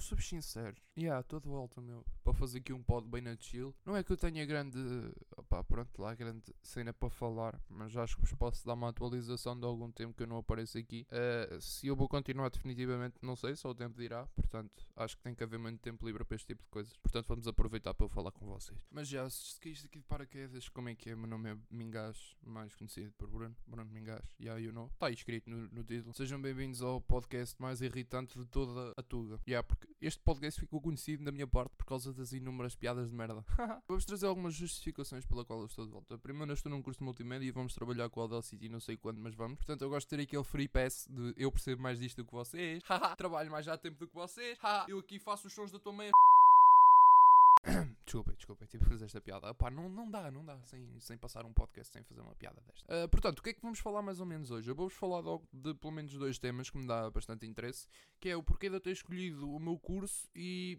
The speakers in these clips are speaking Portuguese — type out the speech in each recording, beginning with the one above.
eu sou sincero. E yeah, estou de volta, meu. Para fazer aqui um pod bem na chill. Não é que eu tenha grande. Opá, pronto, lá, grande cena para falar. Mas acho que vos posso dar uma atualização de algum tempo que eu não apareço aqui. Uh, se eu vou continuar definitivamente, não sei, só o tempo dirá. Portanto, acho que tem que haver muito tempo livre para este tipo de coisas. Portanto, vamos aproveitar para eu falar com vocês. Mas já, se caíste aqui de paraquedas, como é que é? Meu nome é Mingás, mais conhecido por Bruno. Bruno Mingás. Yeah, you know. Está escrito no, no título. Sejam bem-vindos ao podcast mais irritante de toda a Tuga. Yeah, porque este podcast ficou conhecido da minha parte por causa das inúmeras piadas de merda. vamos trazer algumas justificações pela qual eu estou de volta. Primeiro, eu estou num curso de multimédia e vamos trabalhar com o Audacity não sei quando, mas vamos. Portanto, eu gosto de ter aquele free pass de eu percebo mais disto do que vocês. Trabalho mais já tempo do que vocês. eu aqui faço os sons da tua mãe. Desculpem, desculpem, tive que fazer esta piada. Não, não dá, não dá, sem, sem passar um podcast sem fazer uma piada desta. Uh, portanto, o que é que vamos falar mais ou menos hoje? Eu vou-vos falar de, de, pelo menos dois temas que me dá bastante interesse, que é o porquê de eu ter escolhido o meu curso e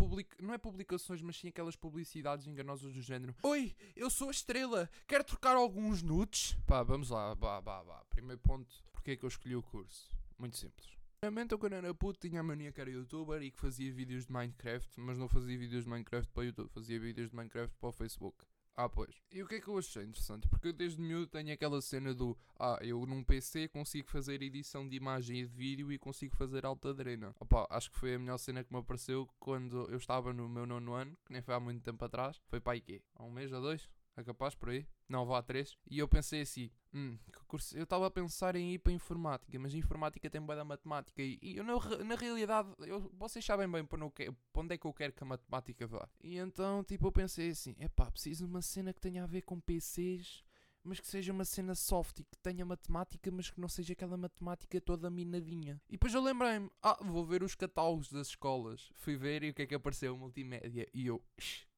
Public... não é publicações, mas sim aquelas publicidades enganosas do género. Oi, eu sou a estrela, quero trocar alguns nudes? Pá, vamos lá, vá, vá, vá. Primeiro ponto, porquê é que eu escolhi o curso? Muito simples. Antigamente eu quando era puto tinha a mania que era youtuber e que fazia vídeos de Minecraft, mas não fazia vídeos de Minecraft para o YouTube, fazia vídeos de Minecraft para o Facebook. Ah, pois. E o que é que eu achei interessante? Porque eu desde miúdo tenho aquela cena do Ah, eu num PC consigo fazer edição de imagem e de vídeo e consigo fazer alta drena. Opa, acho que foi a melhor cena que me apareceu quando eu estava no meu nono ano, que nem foi há muito tempo atrás. Foi para aí quê? Há um mês ou dois? É capaz por aí? Não, vá a três. E eu pensei assim, hum, curso... eu estava a pensar em ir para informática, mas informática tem bem da matemática. E, e eu, na, na realidade, eu, vocês sabem bem para, não, para onde é que eu quero que a matemática vá. E então, tipo, eu pensei assim, epá, preciso de uma cena que tenha a ver com PCs mas que seja uma cena soft e que tenha matemática, mas que não seja aquela matemática toda minadinha. E depois eu lembrei-me, ah, vou ver os catálogos das escolas. Fui ver e o que é que apareceu? Multimédia. E eu,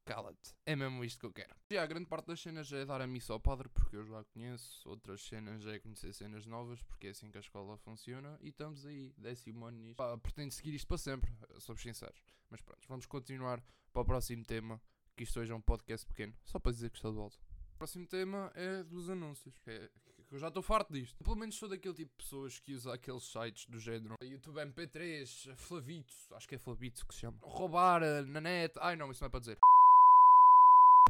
cala-te. É mesmo isto que eu quero. E a grande parte das cenas é dar a missa ao padre, porque eu já conheço. Outras cenas é conhecer cenas novas, porque é assim que a escola funciona. E estamos aí, décimo ano nisto. Pá, pretendo seguir isto para sempre, somos sinceros. Mas pronto, vamos continuar para o próximo tema. Que isto hoje é um podcast pequeno, só para dizer que estou de volta. O próximo tema é dos anúncios. É, eu já estou farto disto. Pelo menos sou daquele tipo de pessoas que usa aqueles sites do género YouTube MP3, Flavito, acho que é Flavito que se chama. Roubar eh, na net. Ai não, isso não é para dizer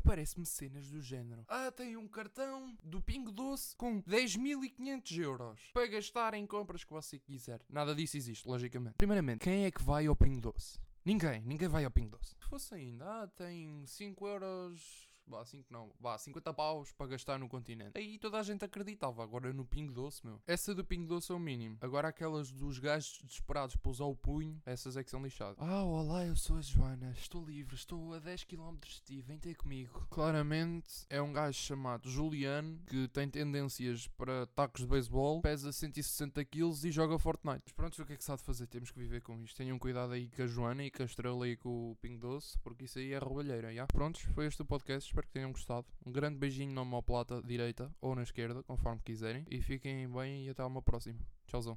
parece-me cenas do género. Ah, tem um cartão do Pingo Doce com 10.500 euros para gastar em compras que você quiser. Nada disso existe, logicamente. Primeiramente, quem é que vai ao Pingo Doce? Ninguém, ninguém vai ao Pingo Doce. Se fosse ainda, ah, tem 5 euros vá, 5 não, vá, 50 paus para gastar no continente. Aí toda a gente acreditava, agora no Pingo Doce, meu. Essa do Pingo Doce é o mínimo. Agora aquelas dos gajos desesperados para usar o punho, essas é que são lixadas. Ah, olá, eu sou a Joana, estou livre, estou a 10 km de ti, vem ter comigo. Claramente é um gajo chamado Juliano, que tem tendências para tacos de beisebol, pesa 160 kg e joga Fortnite. Mas pronto, o que é que se há de fazer? Temos que viver com isto. Tenham cuidado aí com a Joana e com a estrela e com o Pingo Doce, porque isso aí é roubalheira, já? Prontos, foi este o podcast espero que tenham gostado. Um grande beijinho na homoplata direita ou na esquerda, conforme quiserem. E fiquem bem e até uma próxima. Tchauzão.